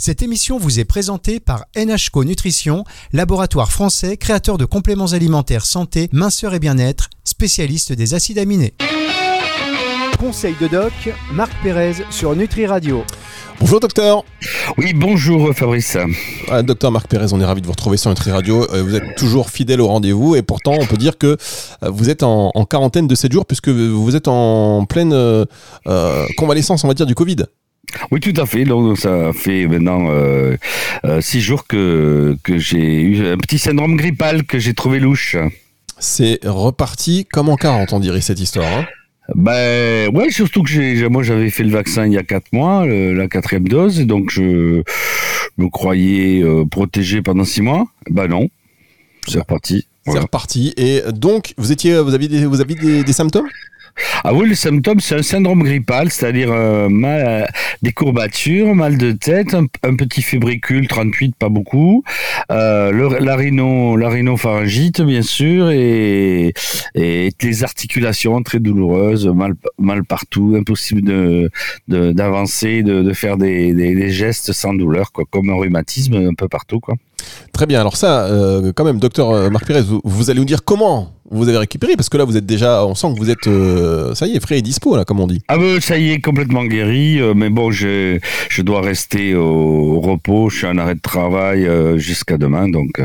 Cette émission vous est présentée par NHCO Nutrition, laboratoire français créateur de compléments alimentaires santé, minceur et bien-être, spécialiste des acides aminés. Conseil de doc, Marc Pérez sur Nutri Radio. Bonjour docteur. Oui, bonjour Fabrice. Ah, docteur Marc Pérez, on est ravi de vous retrouver sur Nutri Radio. Euh, vous êtes toujours fidèle au rendez-vous et pourtant on peut dire que euh, vous êtes en, quarantaine de 7 jours puisque vous êtes en pleine euh, convalescence, on va dire, du Covid. Oui, tout à fait. Donc, ça fait maintenant six jours que, que j'ai eu un petit syndrome grippal que j'ai trouvé louche. C'est reparti comme en 40, on dirait cette histoire. Hein ben ouais, surtout que j'ai, moi j'avais fait le vaccin il y a quatre mois, la quatrième dose, et donc je me croyais euh, protégé pendant six mois. Ben non, c'est reparti. C'est reparti. Et donc vous étiez, vous aviez vous aviez des symptômes? Ah oui, le symptôme, c'est un syndrome grippal, c'est-à-dire euh, mal, des courbatures, mal de tête, un, petit fébricule, 38, pas beaucoup, euh, la, rhino, la rhinopharyngite, bien sûr, et, les articulations très douloureuses, mal, partout, impossible d'avancer, de, faire des, gestes sans douleur, quoi, comme un rhumatisme un peu partout. Quoi. Très bien, alors ça, euh, quand même, docteur Marc Pérez, vous allez nous dire comment vous avez récupéré Parce que là, vous êtes déjà, on sent que vous êtes, euh, ça y est, frais et dispo, là, comme on dit. Ah ben, ça y est, complètement guéri. Euh, mais bon, je, je dois rester au, repos. Je suis en arrêt de travail euh, jusqu'à demain. Donc,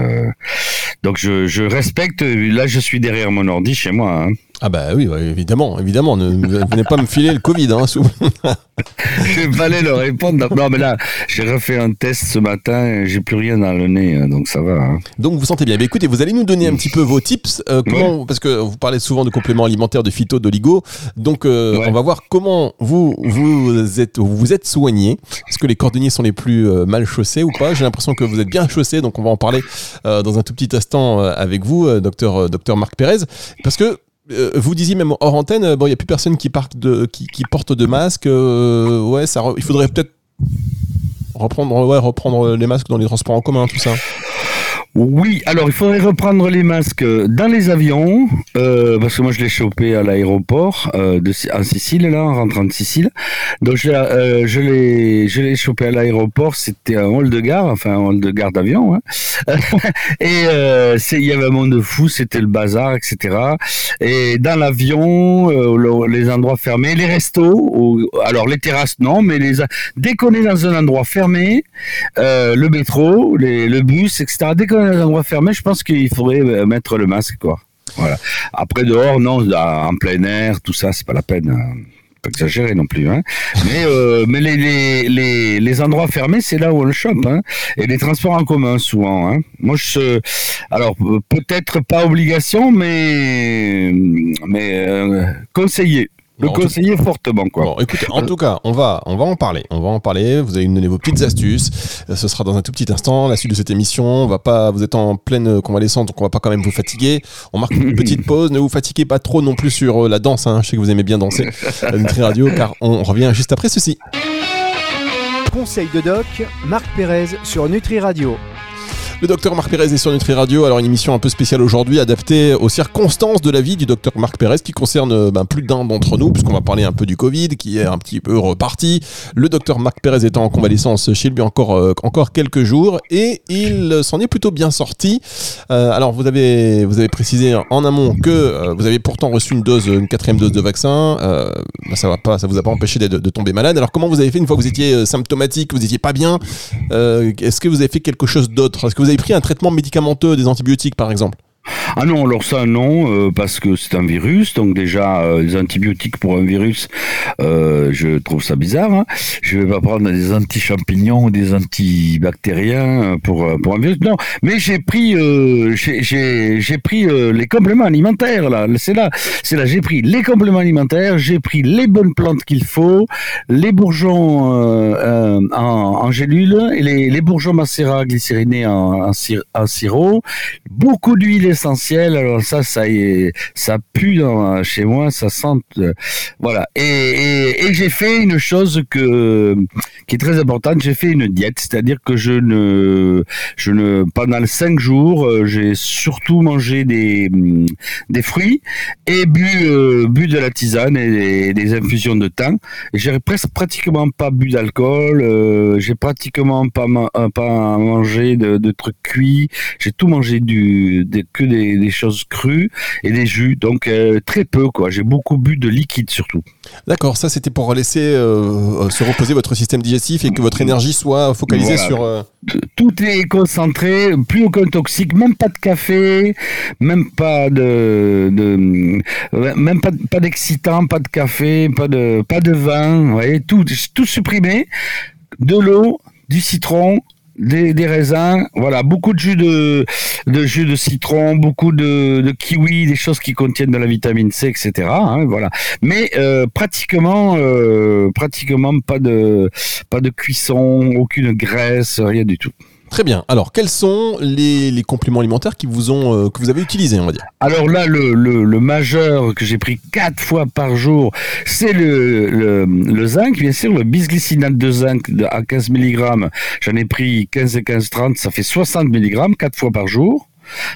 donc je, je respecte. Là, je suis derrière mon ordi chez moi. Hein. Ah bah oui, évidemment, évidemment. Ne, venez pas me filer le Covid. Hein, je vais le répondre. Non, mais là, j'ai refait un test ce matin. J'ai plus rien dans le nez, hein, donc ça va. Hein. Donc vous sentez bien. Mais écoutez, vous allez nous donner un petit peu vos tips. Euh, comment, Parce que vous parlez souvent de compléments alimentaires, de phyto, d'oligo. Donc euh, on va voir comment vous vous êtes vous êtes soigné. Est-ce que les cordonniers sont les plus euh, mal chaussés ou pas? J'ai l'impression que vous êtes bien chaussé. Donc on va en parler dans un tout petit instant avec vous, docteur docteur Marc Pérez, parce que euh, vous disiez même hors antenne, bon, il n'y a plus personne qui, porte de masque. Euh, ouais, ça, il faudrait peut-être reprendre les masques dans les transports en commun, tout ça. Oui, alors il faudrait reprendre les masques dans les avions, euh, parce que moi je l'ai chopé à l'aéroport euh, en Sicile là, en rentrant de Sicile. Donc je, euh, je l'ai je l'ai chopé à l'aéroport, c'était un hall de gare, enfin un hall de gare d'avion. Hein. et euh, il y avait un monde fou, c'était le bazar, etc. Et dans l'avion, euh, les endroits fermés, les restos, alors les terrasses non, mais les dès qu'on est dans un endroit fermé, euh, le métro, le bus, etc. Dès qu'on les endroits fermés, je pense qu'il faudrait euh, mettre le masque, quoi. Voilà. Après dehors, non, en plein air, tout ça, c'est pas la peine. Hein. Pas exagérer non plus, hein. Mais euh, mais les, les, les, endroits fermés, c'est là où on le chope, hein. Et les transports en commun souvent, hein. Moi, alors peut-être pas obligation, mais mais euh. Le conseiller fortement, quoi. Bon, écoutez, en tout cas, on va, on va en parler. On va en parler. Vous allez nous donner vos petites astuces. Euh, ce sera dans un tout petit instant. La suite de cette émission, on va pas, vous êtes en pleine convalescence, donc on va pas quand même vous fatiguer. On marque une petite pause. Ne vous fatiguez pas trop non plus sur euh, la danse. Hein. Je sais que vous aimez bien danser à Nutri Radio, car on revient juste après ceci. Conseil de doc, Marc Pérez sur Nutri Radio. Le docteur Marc Pérez est sur Nutri Radio. Alors, une émission un peu spéciale aujourd'hui, adaptée aux circonstances de la vie du docteur Marc Pérez, qui concerne ben, plus d'un d'entre nous, puisqu'on va parler un peu du Covid, qui est un petit peu reparti. Le docteur Marc Pérez étant en convalescence chez lui encore, euh, encore quelques jours, et il s'en est plutôt bien sorti. Euh, alors, vous avez, vous avez précisé en amont que euh, vous avez pourtant reçu une dose, une quatrième dose de vaccin. Ben, ça va pas, ça vous a pas empêché de, de, tomber malade. Alors, comment vous avez fait une fois que vous étiez symptomatique, vous étiez pas bien? Est-ce que vous avez fait quelque chose d'autre? Est-ce que vous avez pris un traitement médicamenteux, des antibiotiques par exemple? Ah non, alors ça non, euh, parce que c'est un virus, donc déjà euh, les antibiotiques pour un virus, euh, je trouve ça bizarre. Hein. Je vais pas prendre des anti-champignons ou des antibactériens pour pour un virus. Non, mais j'ai pris j'ai pris les compléments alimentaires là. C'est là, c'est là. J'ai pris les compléments alimentaires, j'ai pris les bonnes plantes qu'il faut, les bourgeons en, en gélule et les, les bourgeons macérats glycérinés en, en, en sirop, beaucoup d'huile essentielles. Alors ça, ça y ça pue chez moi, ça sent, euh, voilà. Et, j'ai fait une chose qui est très importante. J'ai fait une diète, c'est-à-dire que je ne, je ne, pendant cinq jours, euh, j'ai surtout mangé des des fruits et bu euh, bu de la tisane et des, infusions de thym. J'ai presque pratiquement pas bu d'alcool. J'ai pratiquement pas mangé de, de trucs cuits. J'ai tout mangé du que des, des, choses crues et des jus. Donc très peu quoi. J'ai beaucoup bu de liquide surtout. D'accord, ça c'était pour laisser euh, se reposer votre système digestif et que votre énergie soit focalisée sur. Euh, tout est concentré, plus aucun toxique, même pas de café, même pas de, de même pas, pas d'excitant, pas de café, pas de pas de vin, vous voyez, tout tout supprimé, de l'eau, du citron, des, raisins, voilà, beaucoup de jus de, de jus de citron, beaucoup de, de kiwi, des choses qui contiennent de la vitamine C, etc. Hein, voilà. Mais euh, pratiquement, euh, pratiquement pas de pas de cuisson, aucune graisse, rien du tout. Très bien. Alors, quels sont les, compléments alimentaires euh, que vous avez utilisés, on va dire Alors là, le, majeur que j'ai pris quatre fois par jour, c'est le, zinc, bien sûr, le bisglycinate de zinc à 15 mg. J'en ai pris 15 et 15, 30, ça fait 60 mg, quatre fois par jour.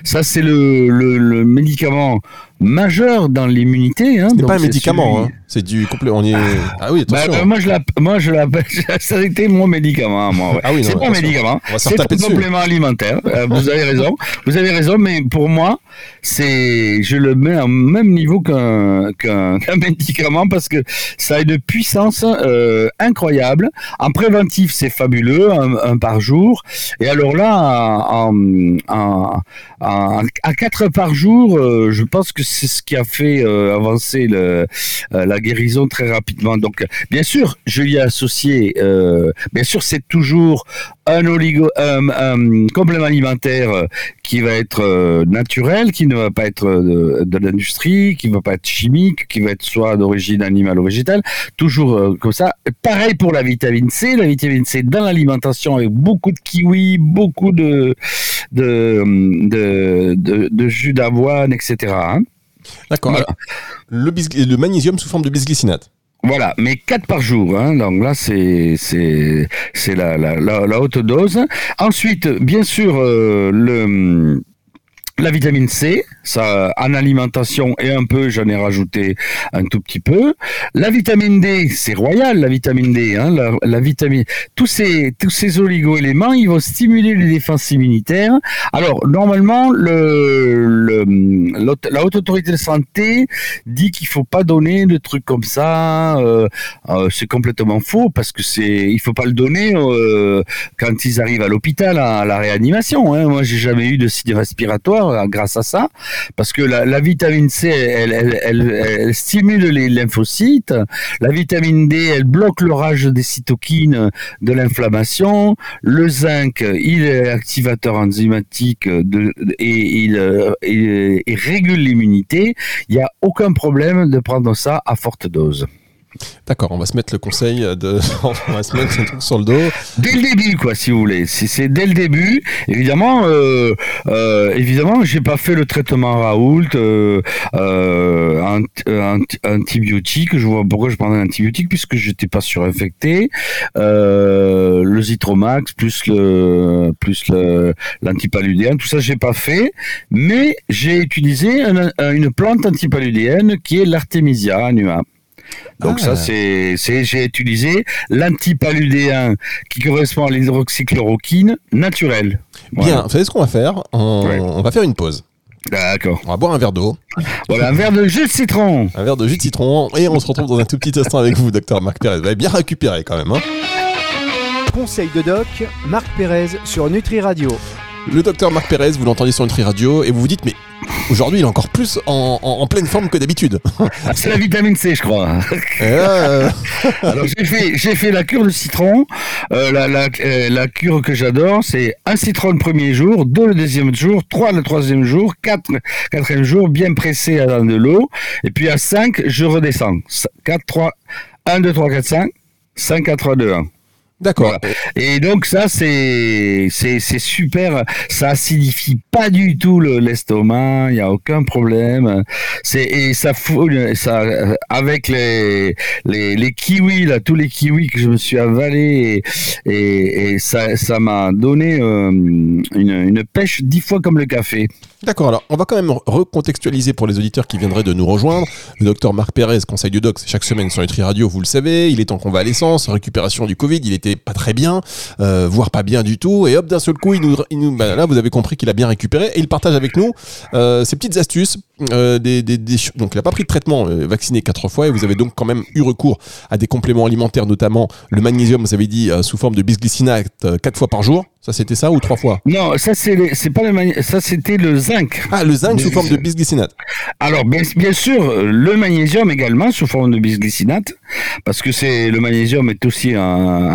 Ça, c'est le, médicament majeur dans l'immunité. Hein, c'est pas un médicament, hein. c'est du complet. On est... Ah oui, attention. Bah, moi, je l'appelle, moi, je l'appelle, ça a été mon médicament. Moi, ouais. Ah oui, c'est pas un médicament, c'est un complément alimentaire. Euh, vous avez raison, vous avez raison, mais pour moi, c'est, je le mets au même niveau qu'un, qu'un, médicament parce que ça a une puissance euh, incroyable. En préventif, c'est fabuleux, un, par jour. Et alors là, en, en, en, à 4 par jour, euh, je pense que c'est ce qui a fait euh, avancer euh, la guérison très rapidement. Donc, bien sûr, je y ai associé, bien sûr, c'est toujours un, oligo, un, complément alimentaire qui va être naturel, qui ne va pas être de, l'industrie, qui ne va pas être chimique, qui va être soit d'origine animale ou végétale, toujours comme ça. Pareil pour la vitamine C, la vitamine C dans l'alimentation avec beaucoup de kiwi, beaucoup de, de, de, de, jus d'avoine, etc. D'accord. Le, le magnésium sous forme de bisglycinate. Voilà, mais 4 par jour. Hein, donc là, c'est c'est la, haute dose. Ensuite, bien sûr, euh, le la vitamine C, ça, en alimentation et un peu, j'en ai rajouté un tout petit peu. La vitamine D, c'est royal, la vitamine D, hein, la, vitamine, tous ces, tous ces oligo-éléments, ils vont stimuler les défenses immunitaires. Alors, normalement, le, la haute autorité de santé dit qu'il faut pas donner de trucs comme ça. Euh, euh, c'est complètement faux parce que c'est, il faut pas le donner euh, quand ils arrivent à l'hôpital à, la réanimation. Hein. Moi, j'ai jamais eu de signe respiratoire euh, grâce à ça, parce que la, vitamine C, elle, stimule les lymphocytes, la vitamine D, elle bloque le rage des cytokines de l'inflammation, le zinc, il est activateur enzymatique et il, euh, il régule l'immunité. Il n'y a aucun problème de prendre ça à forte dose. D'accord, on va se mettre le conseil de. on va se mettre sur le dos. Dès le début, quoi, si vous voulez. C'est dès le début, évidemment, euh, euh, évidemment, j'ai pas fait le traitement Raoult, euh, euh, antibiotique. Je vois pourquoi je prenais un antibiotique, puisque j'étais pas surinfecté. Euh, le Zitromax, plus le plus l'antipaludéenne, tout ça, j'ai pas fait. Mais j'ai utilisé une plante antipaludéenne qui est l'artémisia annua. Donc ça, ah. c'est, c'est, j'ai utilisé l'antipaludéen qui correspond à l'hydroxychloroquine naturelle. Bien, vous savez ce qu'on va faire? On, va faire une pause. D'accord. On va boire un verre d'eau. Voilà, un verre de jus de citron. Un verre de jus de citron. Et on se retrouve dans un tout petit instant avec vous, docteur Marc Pérez. Vous avez bien récupéré quand même. Hein? Conseil de doc, Marc Pérez sur Nutri Radio. Le docteur Marc Pérez, vous l'entendez sur Nutri Radio et vous vous dites, mais aujourd'hui il est encore plus en, pleine forme que d'habitude. C'est la vitamine C, je crois. Euh. Alors j'ai fait, la cure de citron. Euh, euh, la, cure que j'adore, c'est un citron le premier jour, deux le deuxième jour, trois le troisième jour, quatre le quatrième jour, bien pressé dans de l'eau. Et puis à 5, je redescends. 4, 3, 1, 2, 3, 4, 5, 5, 4, 3, 2, 1. D'accord. Et donc ça c'est c'est super, ça acidifie pas du tout l'estomac, il y a aucun problème. C'est et ça fout ça avec les, les les kiwis là, tous les kiwis que je me suis avalé et, et, et ça ça m'a donné euh, une, une pêche dix fois comme le café. D'accord, alors on va quand même recontextualiser pour les auditeurs qui viendraient de nous rejoindre. Le docteur Marc Pérez, conseil du doc, chaque semaine sur Nutri Radio, vous le savez, il est en convalescence, récupération du Covid, il était pas très bien, euh, voire pas bien du tout, et hop, d'un seul coup, il nous, bah, là vous avez compris qu'il a bien récupéré, et il partage avec nous euh, ses petites astuces. Euh, des, des, donc il n'a pas pris de traitement, euh, vacciné quatre fois, et vous avez donc quand même eu recours à des compléments alimentaires, notamment le magnésium, vous avez dit, euh, sous forme de bisglycinate, quatre fois par jour. Ça, c'était ça ou trois fois? Non, ça c'est c'est pas le ça c'était le zinc. Ah, le zinc sous forme de bisglycinate. Alors bien, bien sûr, le magnésium également sous forme de bisglycinate, parce que c'est le magnésium est aussi un,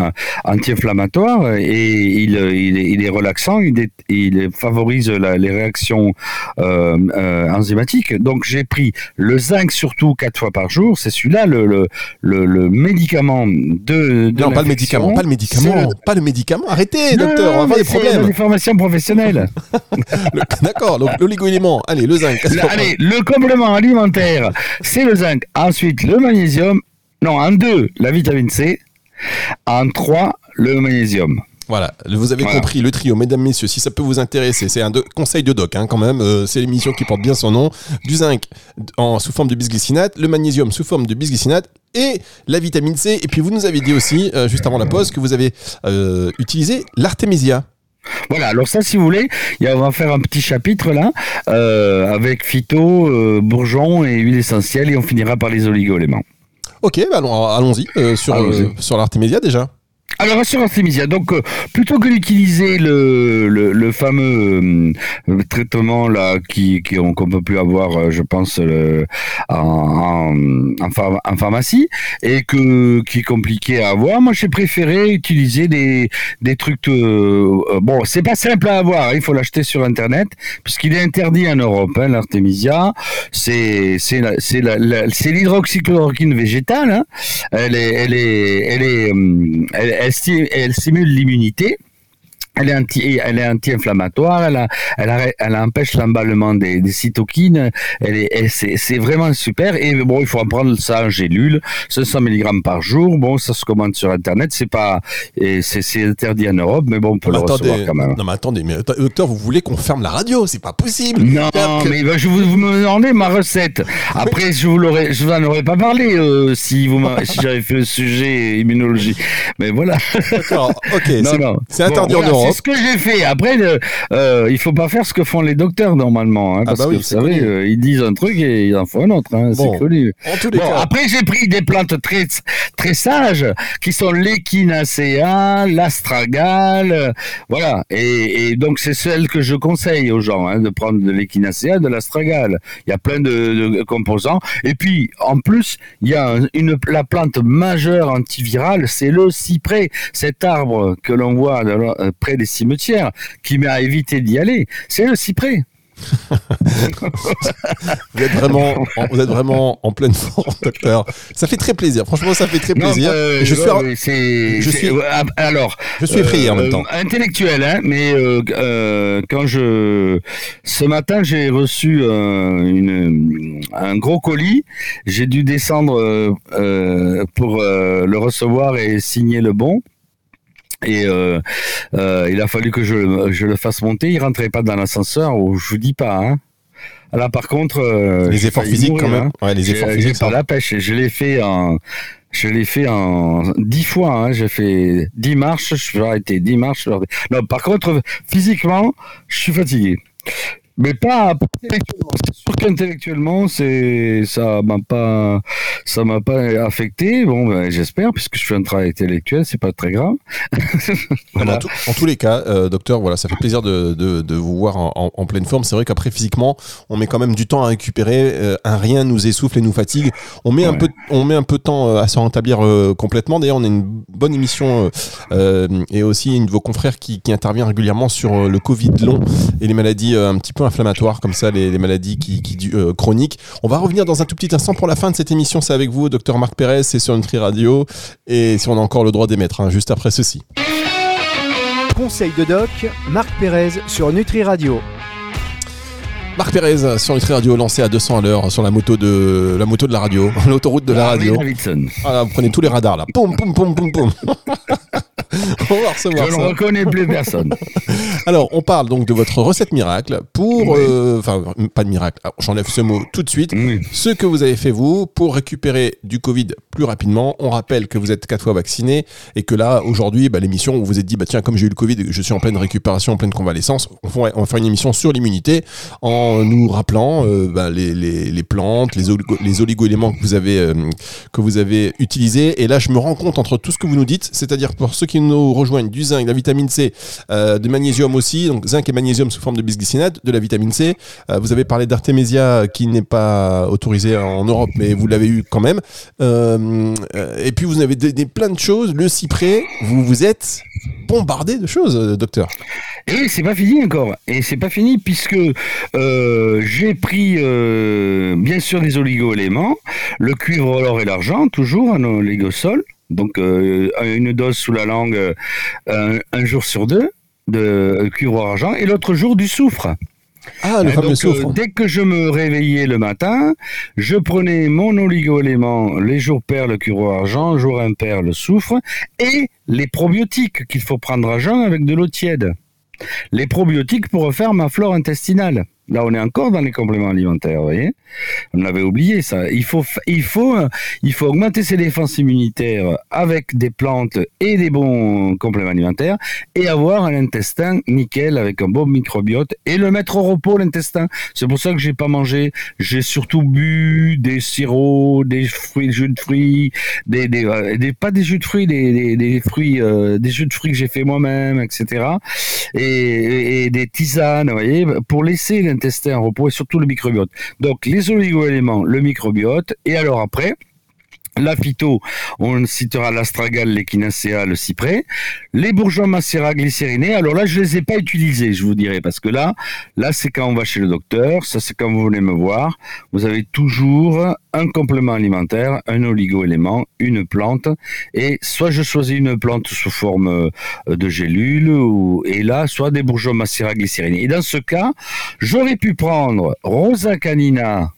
un anti-inflammatoire et il, il, est, il, est, relaxant, il, est, il favorise la, les réactions euh, euh, enzymatiques. Donc j'ai pris le zinc surtout quatre fois par jour. C'est celui-là le, le, le, le, médicament de, de non pas le médicament, pas le médicament, pas le médicament. Arrêtez, non, docteur, va avoir des problèmes. des formations professionnelles. D'accord, donc l'oligo-élément, allez, le zinc. Le, allez, le complément alimentaire, c'est le zinc. Ensuite, le magnésium. Non, en deux, la vitamine C. En trois, le magnésium. Voilà, vous avez voilà. compris le trio, mesdames, messieurs, si ça peut vous intéresser, c'est un de, conseil de doc hein, quand même, euh, c'est l'émission qui porte bien son nom, du zinc en, sous forme de bisglycinate, le magnésium sous forme de bisglycinate et la vitamine C. Et puis vous nous avez dit aussi, euh, juste avant la pause, que vous avez euh, utilisé l'artémisia. Voilà, alors ça, si vous voulez, on va faire un petit chapitre là, euh, avec phyto, euh, bourgeon et huile essentielle, et on finira par les oligo-éléments. Ok, bah allons-y euh, sur, allons sur l'artémisia déjà. Alors sur Artemisia, donc euh, plutôt que d'utiliser le, le, fameux euh, traitement là qui qu'on qu peut plus avoir, euh, je pense, en, en, en, phar en, pharmacie et que qui est compliqué à avoir, moi j'ai préféré utiliser des, des trucs. Bon, c'est pas simple à avoir, hein, il faut l'acheter sur internet puisqu'il est interdit en Europe. Hein, L'artémisia, c'est c'est c'est l'hydroxychloroquine végétale. Hein. Elle est elle est elle, elle stimule l'immunité. Elle est anti, elle est anti-inflammatoire. Elle, a, elle, a, elle empêche l'emballement des, des, cytokines. Elle est, c'est, vraiment super. Et bon, il faut en prendre ça en gélule, 500 mg par jour. Bon, ça se commande sur Internet. C'est pas, c'est, interdit en Europe, mais bon, on peut mais le attendez, recevoir quand même. Non, mais attendez, mais docteur, vous voulez qu'on ferme la radio? C'est pas possible. Non, que... mais ben, je vous, vous me demandez ma recette. Après, je vous l'aurais, je vous en aurais pas parlé euh, si vous, si j'avais fait le sujet immunologie. Mais voilà. D'accord. Ok. C'est interdit en Europe. C'est ce que j'ai fait. Après, euh, euh, il faut pas faire ce que font les docteurs normalement, hein, parce ah bah oui, que vous savez, euh, ils disent un truc et ils en font un autre. Hein, bon, c'est connu. En tous les bon, cas. après, j'ai pris des plantes très très sages qui sont l'échinacea, l'astragale, voilà. Et, et, donc c'est celle que je conseille aux gens hein, de prendre de l'échinacea, de l'astragale. Il y a plein de, de, composants. Et puis en plus, il y a une la plante majeure antivirale, c'est le cyprès, cet arbre que l'on voit près des cimetières qui m'a évité d'y aller, c'est le cyprès. vous, êtes vraiment, vous êtes vraiment en pleine forme, docteur. Ça fait très plaisir. Franchement, ça fait très plaisir. Non, euh, je, suis, c'est, je suis, alors, je suis effrayé euh, en même temps. Intellectuel, hein, mais euh, quand je, ce matin, j'ai reçu une, un gros colis. J'ai dû descendre pour le recevoir et signer le bon. Et euh, euh, il a fallu que je, je, le fasse monter. Il rentrait pas dans l'ascenseur. Ou je vous dis pas. Hein. Là, par contre, euh, les efforts physiques mourir, quand même. Hein. Ouais, les efforts physiques. Par la pêche. Je l'ai fait en, je l'ai fait en dix fois. Hein. J'ai fait dix marches. Je vais arrêter dix marches. Non, par contre, physiquement, je suis fatigué. Mais pas intellectuellement. C'est sûr qu'intellectuellement, c'est ça m'a pas ça m'a pas affecté. Bon, ben, j'espère puisque je fais un travail intellectuel, c'est pas très grave. voilà. en, tout, en, tous les cas, euh, docteur, voilà, ça fait plaisir de, de, de vous voir en, pleine forme. C'est vrai qu'après physiquement, on met quand même du temps à récupérer. Euh, un rien nous essouffle et nous fatigue. On met ouais. un peu on met un peu de temps euh, à se rétablir euh, complètement. D'ailleurs, on a une bonne émission et aussi une de vos confrères qui, qui intervient régulièrement sur le Covid long et les maladies un petit peu inflammatoires comme ça, les, maladies qui, chroniques. On va revenir dans un tout petit instant pour la fin de cette émission. C'est avec vous, docteur Marc Pérez, c'est sur Nutri Radio et si on a encore le droit d'émettre, hein, juste après ceci. Conseil de doc, Marc Pérez sur Nutri Radio. Marc Pérez sur Nutri Radio lancé à 200 à l'heure sur la moto de la moto de la radio, l'autoroute de la, radio. Voilà, vous prenez tous les radars là. Poum poum poum poum poum. on va recevoir Je ne reconnais plus personne. Alors, on parle donc de votre recette miracle pour, euh, enfin, pas de miracle. Ah, j'enlève ce mot tout de suite. Ce que vous avez fait vous pour récupérer du Covid plus rapidement. On rappelle que vous êtes quatre fois vacciné et que là, aujourd'hui, bah, l'émission, vous vous êtes dit, bah tiens, comme j'ai eu le Covid, je suis en pleine récupération, en pleine convalescence, on va, faire une émission sur l'immunité en nous rappelant euh, bah, les, les, les, plantes, les, les oligo-éléments que vous avez euh, que vous avez utilisés. Et là, je me rends compte entre tout ce que vous nous dites, c'est-à-dire pour ceux qui nous du zinc, de la vitamine C, euh, du magnésium aussi, donc zinc et magnésium sous forme de bisglycinate, de la vitamine C. Euh, vous avez parlé d'artémisia qui n'est pas autorisé en Europe, mais vous l'avez eu quand même. Euh, et puis vous avez des, plein de choses. Le cyprès, vous vous êtes bombardé de choses, docteur. Et oui, c'est pas fini encore. Et c'est pas fini puisque j'ai pris bien sûr des oligo-éléments, le cuivre, l'or et l'argent, toujours un oligosol. Donc une dose sous la langue un jour sur deux de cuivre argent et l'autre jour du soufre. Ah, le fameux euh, soufre. dès que je me réveillais le matin, je prenais mon oligo-élément, les jours pairs le cuivre argent, jour impair le soufre, et les probiotiques qu'il faut prendre à jeun avec de l'eau tiède. Les probiotiques pour refaire ma flore intestinale. Là, on est encore dans les compléments alimentaires, vous voyez. On avait oublié ça. Il faut, il faut, il faut augmenter ses défenses immunitaires avec des plantes et des bons compléments alimentaires et avoir un intestin nickel avec un bon microbiote et le mettre au repos l'intestin. C'est pour ça que j'ai pas mangé. J'ai surtout bu des sirops, des fruits, jus de fruits, des, des, des pas des jus de fruits, des, des, fruits, euh, des jus de fruits que j'ai fait moi-même, etc. Et, et, des tisanes, vous voyez, pour laisser l'intestin intestin en repos et surtout le microbiote. Donc les oligo-éléments, le microbiote, et alors après, la phyto, on citera l'astragale, l'échinacea, le cyprès. Les bourgeons macérat glycérinés, alors là, je les ai pas utilisés, je vous dirais, parce que là, là, c'est quand on va chez le docteur, ça c'est quand vous venez me voir. Vous avez toujours un complément alimentaire, un oligo-élément, une plante, et soit je choisis une plante sous forme euh, de gélule, ou, et là, soit des bourgeons macérat glycérinés. Et dans ce cas, j'aurais pu prendre Rosa canina,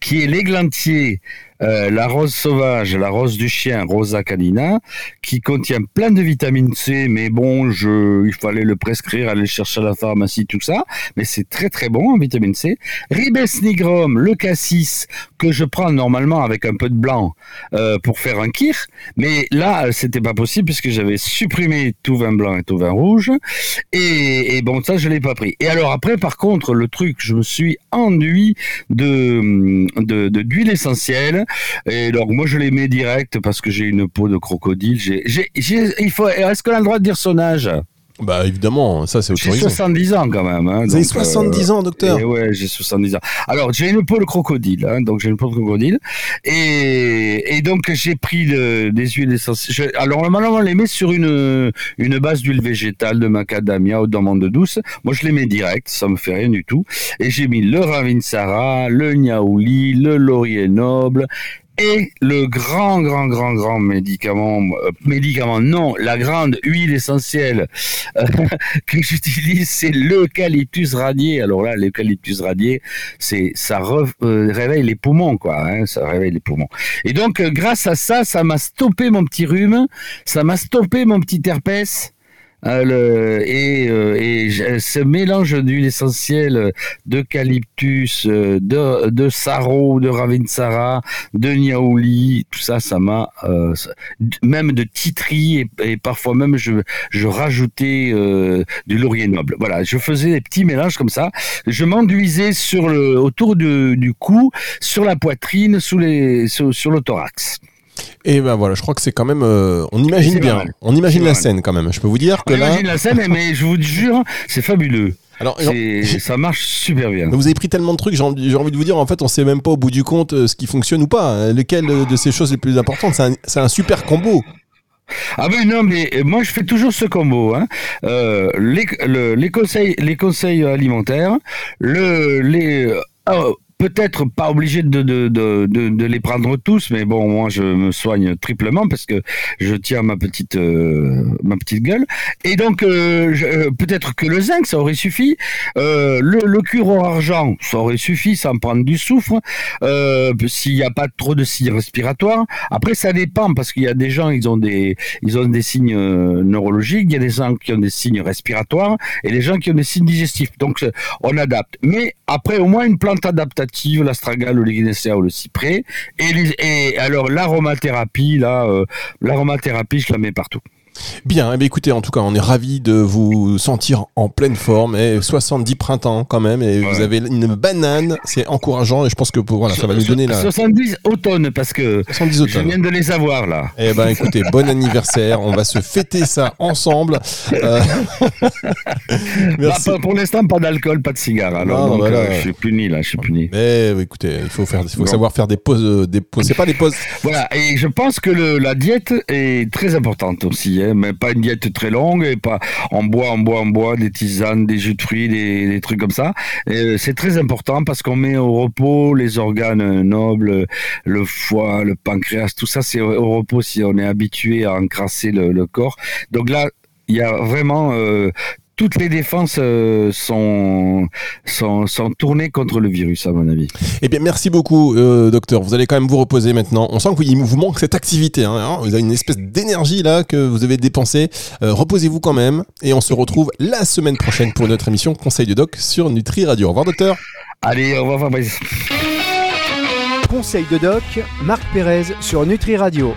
qui est l'églantier euh, la rose sauvage, la rose du chien, Rosa canina, qui contient plein de vitamine C, mais bon, je, il fallait le prescrire, aller chercher à la pharmacie, tout ça, mais c'est très très bon en vitamine C. Ribes nigrum, le cassis, que je prends normalement avec un peu de blanc euh, pour faire un kir, mais là, c'était pas possible puisque j'avais supprimé tout vin blanc et tout vin rouge, et, et bon, ça, je l'ai pas pris. Et alors après, par contre, le truc, je me suis ennuyé de d'huile de, essentielle et donc moi je les mets direct parce que j'ai une peau de crocodile. Il faut. Est-ce qu'on a le droit de dire son âge? Bah évidemment, ça c'est autorisé. J'ai 70 ans quand même. Hein, Vous avez 70 euh, ans, docteur et Ouais, j'ai 70 ans. Alors j'ai une peau de crocodile, hein, donc j'ai une peau de crocodile, et, et donc j'ai pris le, des huiles essentielles. Alors normalement on les met sur une une base d'huile végétale de macadamia ou d'amande douce. Moi je les mets direct, ça me fait rien du tout. Et j'ai mis le ravinsara, le niaouli, le laurier noble et le grand, grand, grand, grand médicament, euh, médicament, non, la grande huile essentielle euh, que j'utilise, c'est l'eucalyptus radié. Alors là, l'eucalyptus radié, c'est ça euh, réveille les poumons, quoi. Hein, ça réveille les poumons. Et donc, grâce à ça, ça m'a stoppé mon petit rhume, ça m'a stoppé mon petit herpès. Euh, le, et, euh, et, ce mélange d'huile essentielle d'eucalyptus, euh, de, de saro, de ravinsara, de niaouli, tout ça, ça m'a même de titri et, parfois même je, je rajoutais du laurier noble. Voilà, je faisais des petits mélanges comme ça. Je m'enduisais sur le autour du, du cou, sur la poitrine, sous les sur le thorax. Et ben voilà, je crois que c'est quand même. Euh, on imagine bien. On imagine la scène quand même. Je peux vous dire que on là. imagine la scène, mais je vous jure, c'est fabuleux. Alors, ça marche super bien. Vous avez pris tellement de trucs, j'ai envie, de vous dire, en fait, on sait même pas au bout du compte euh, ce qui fonctionne ou pas. Lequel de ces choses les plus importantes C'est un, un super combo. Ah ben non, mais moi je fais toujours ce combo. Hein. Euh, les, les, conseils, les conseils alimentaires, le, les, peut-être pas obligé de, de, de, de, les prendre tous, mais bon, moi je me soigne triplement parce que je tiens ma petite euh, ma petite gueule. Et donc euh, euh, peut-être que le zinc ça aurait suffi, le, le argent ça aurait suffi sans prendre du soufre. S'il n'y a pas trop de signes respiratoires, après ça dépend parce qu'il y a des gens ils ont des ils ont des signes neurologiques, il y a des gens qui ont des signes respiratoires et des gens qui ont des signes digestifs. Donc on adapte. Mais après au moins une plante adaptative l'astragale, le lignaceae ou le cyprès. Et, et alors l'aromathérapie, là, euh, l'aromathérapie, je la mets partout. Bien, eh écoutez, en tout cas, on est ravis de vous sentir en pleine forme. Et 70 printemps quand même, et vous avez une banane, c'est encourageant. Et je pense que voilà, ça va nous donner la. 70 automne, parce que 70 je viens de les avoir là. Eh ben, écoutez, bon anniversaire. On va se fêter ça ensemble. Euh, Merci. Bah, pour l'instant, pas d'alcool, pas de cigare. Alors, donc, euh, je suis puni là, je suis puni. Mais écoutez, il faut faire, il faut savoir faire des pauses, euh, des pauses. C'est pas des pauses. Voilà, et je pense que le, la diète est très importante aussi. Hein mais pas une diète très longue et pas en bois, en bois, en bois, des tisanes, des jus de fruits, des, trucs comme ça. Euh, c'est très important parce qu'on met au repos les organes nobles, le foie, le pancréas, tout ça c'est au repos si on est habitué à encrasser le, corps. Donc là, il y a vraiment euh, toutes les défenses euh, sont, sont, tournées contre le virus, à mon avis. Eh bien, merci beaucoup, euh, docteur. Vous allez quand même vous reposer maintenant. On sent qu'il vous manque cette activité. Hein, hein. vous avez une espèce d'énergie là que vous avez dépensée. Euh, reposez-vous quand même. Et on se retrouve la semaine prochaine pour notre émission Conseil de Doc sur Nutri Radio. Au revoir, docteur. Allez, au revoir, Fabrice. Conseil de Doc, Marc Pérez sur Nutri Radio.